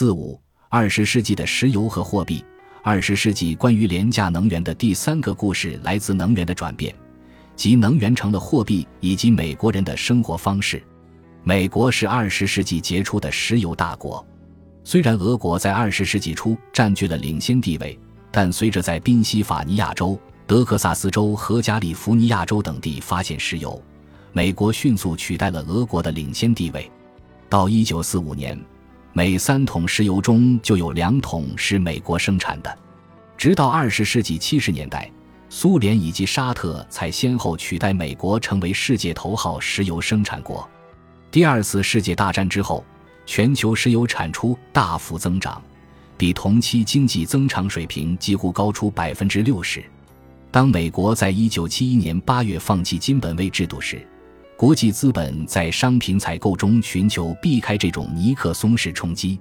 四五二十世纪的石油和货币。二十世纪关于廉价能源的第三个故事来自能源的转变，即能源成了货币以及美国人的生活方式。美国是二十世纪杰出的石油大国，虽然俄国在二十世纪初占据了领先地位，但随着在宾夕法尼亚州、德克萨斯州和加利福尼亚州等地发现石油，美国迅速取代了俄国的领先地位。到一九四五年。每三桶石油中就有两桶是美国生产的，直到二十世纪七十年代，苏联以及沙特才先后取代美国成为世界头号石油生产国。第二次世界大战之后，全球石油产出大幅增长，比同期经济增长水平几乎高出百分之六十。当美国在一九七一年八月放弃金本位制度时，国际资本在商品采购中寻求避开这种尼克松式冲击。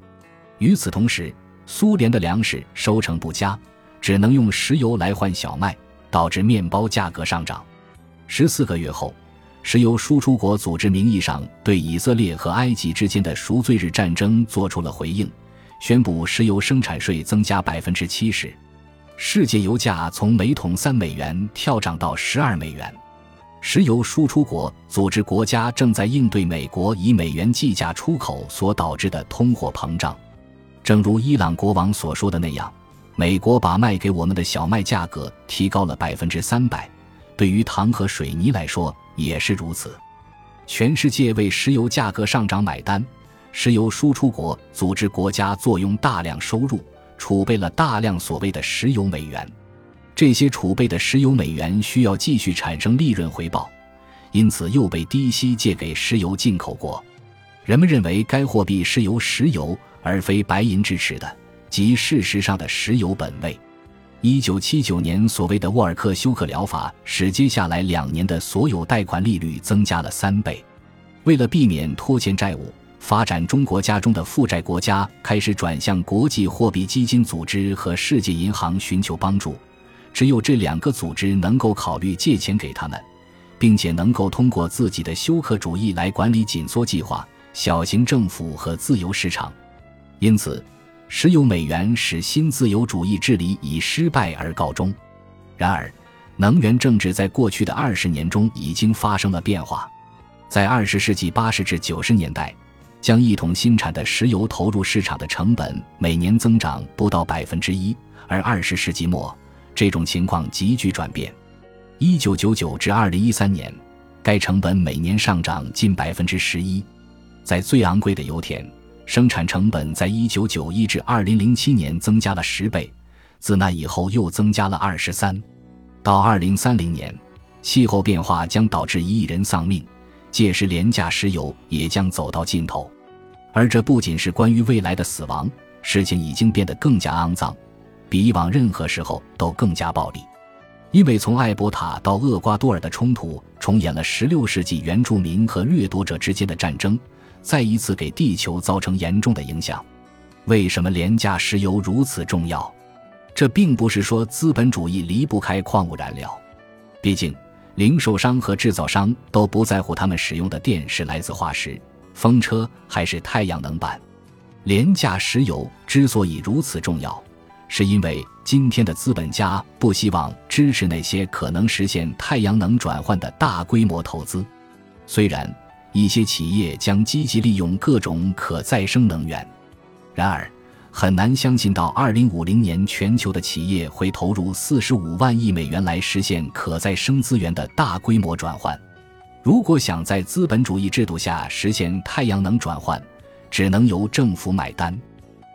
与此同时，苏联的粮食收成不佳，只能用石油来换小麦，导致面包价格上涨。十四个月后，石油输出国组织名义上对以色列和埃及之间的赎罪日战争做出了回应，宣布石油生产税增加百分之七十，世界油价从每桶三美元跳涨到十二美元。石油输出国组织国家正在应对美国以美元计价出口所导致的通货膨胀。正如伊朗国王所说的那样，美国把卖给我们的小麦价格提高了百分之三百，对于糖和水泥来说也是如此。全世界为石油价格上涨买单，石油输出国组织国家坐拥大量收入，储备了大量所谓的石油美元。这些储备的石油美元需要继续产生利润回报，因此又被低息借给石油进口国。人们认为该货币是由石油而非白银支持的，即事实上的石油本位。一九七九年所谓的沃尔克休克疗法使接下来两年的所有贷款利率增加了三倍。为了避免拖欠债务，发展中国家中的负债国家开始转向国际货币基金组织和世界银行寻求帮助。只有这两个组织能够考虑借钱给他们，并且能够通过自己的休克主义来管理紧缩计划、小型政府和自由市场。因此，石油美元使新自由主义治理以失败而告终。然而，能源政治在过去的二十年中已经发生了变化。在二十世纪八十至九十年代，将一桶新产的石油投入市场的成本每年增长不到百分之一，而二十世纪末。这种情况急剧转变。一九九九至二零一三年，该成本每年上涨近百分之十一。在最昂贵的油田，生产成本在一九九一至二零零七年增加了十倍，自那以后又增加了二十三。到二零三零年，气候变化将导致一亿人丧命，届时廉价石油也将走到尽头。而这不仅是关于未来的死亡，事情已经变得更加肮脏。比以往任何时候都更加暴力，因为从艾伯塔到厄瓜多尔的冲突重演了16世纪原住民和掠夺者之间的战争，再一次给地球造成严重的影响。为什么廉价石油如此重要？这并不是说资本主义离不开矿物燃料，毕竟零售商和制造商都不在乎他们使用的电是来自化石、风车还是太阳能板。廉价石油之所以如此重要。是因为今天的资本家不希望支持那些可能实现太阳能转换的大规模投资。虽然一些企业将积极利用各种可再生能源，然而很难相信到2050年全球的企业会投入45万亿美元来实现可再生资源的大规模转换。如果想在资本主义制度下实现太阳能转换，只能由政府买单。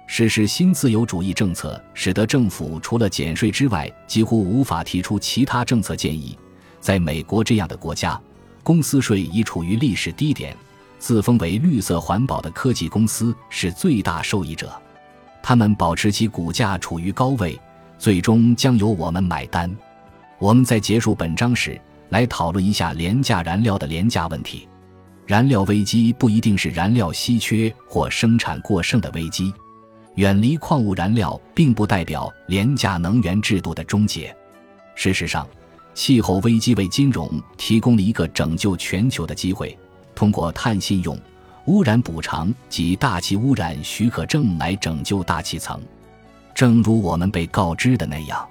实施新自由主义政策，使得政府除了减税之外，几乎无法提出其他政策建议。在美国这样的国家，公司税已处于历史低点，自封为绿色环保的科技公司是最大受益者，他们保持其股价处于高位，最终将由我们买单。我们在结束本章时，来讨论一下廉价燃料的廉价问题。燃料危机不一定是燃料稀缺或生产过剩的危机。远离矿物燃料并不代表廉价能源制度的终结。事实上，气候危机为金融提供了一个拯救全球的机会。通过碳信用，污染补偿及大气污染许可证来拯救大气层。正如我们被告知的那样，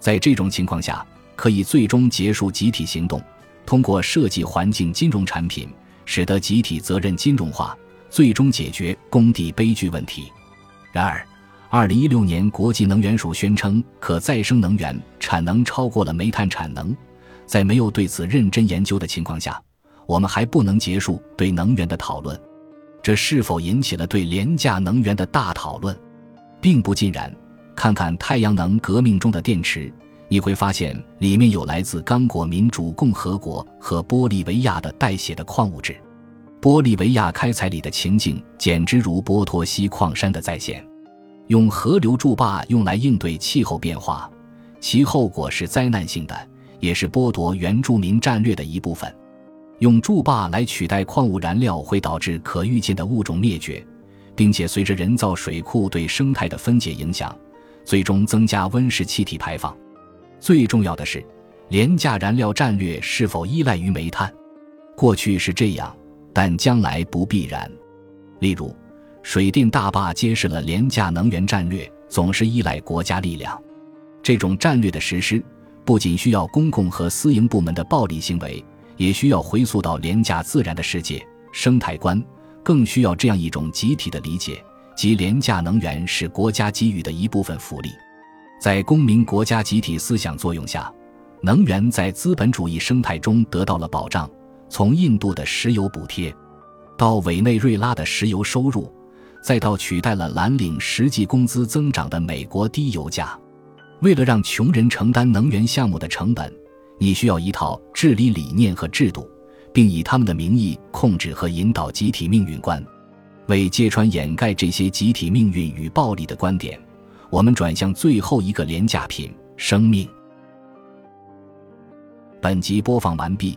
在这种情况下，可以最终结束集体行动，通过设计环境金融产品，使得集体责任金融化，最终解决工地悲剧问题。然而，二零一六年，国际能源署宣称，可再生能源产能超过了煤炭产能。在没有对此认真研究的情况下，我们还不能结束对能源的讨论。这是否引起了对廉价能源的大讨论？并不尽然。看看太阳能革命中的电池，你会发现里面有来自刚果民主共和国和玻利维亚的带血的矿物质。玻利维亚开采里的情景简直如波托西矿山的再现。用河流筑坝用来应对气候变化，其后果是灾难性的，也是剥夺原住民战略的一部分。用筑坝来取代矿物燃料会导致可预见的物种灭绝，并且随着人造水库对生态的分解影响，最终增加温室气体排放。最重要的是，廉价燃料战略是否依赖于煤炭？过去是这样，但将来不必然。例如，水电大坝揭示了廉价能源战略总是依赖国家力量。这种战略的实施，不仅需要公共和私营部门的暴力行为。也需要回溯到廉价自然的世界生态观，更需要这样一种集体的理解，即廉价能源是国家给予的一部分福利。在公民国家集体思想作用下，能源在资本主义生态中得到了保障。从印度的石油补贴，到委内瑞拉的石油收入，再到取代了蓝领实际工资增长的美国低油价，为了让穷人承担能源项目的成本。你需要一套治理理念和制度，并以他们的名义控制和引导集体命运观。为揭穿掩盖这些集体命运与暴力的观点，我们转向最后一个廉价品——生命。本集播放完毕，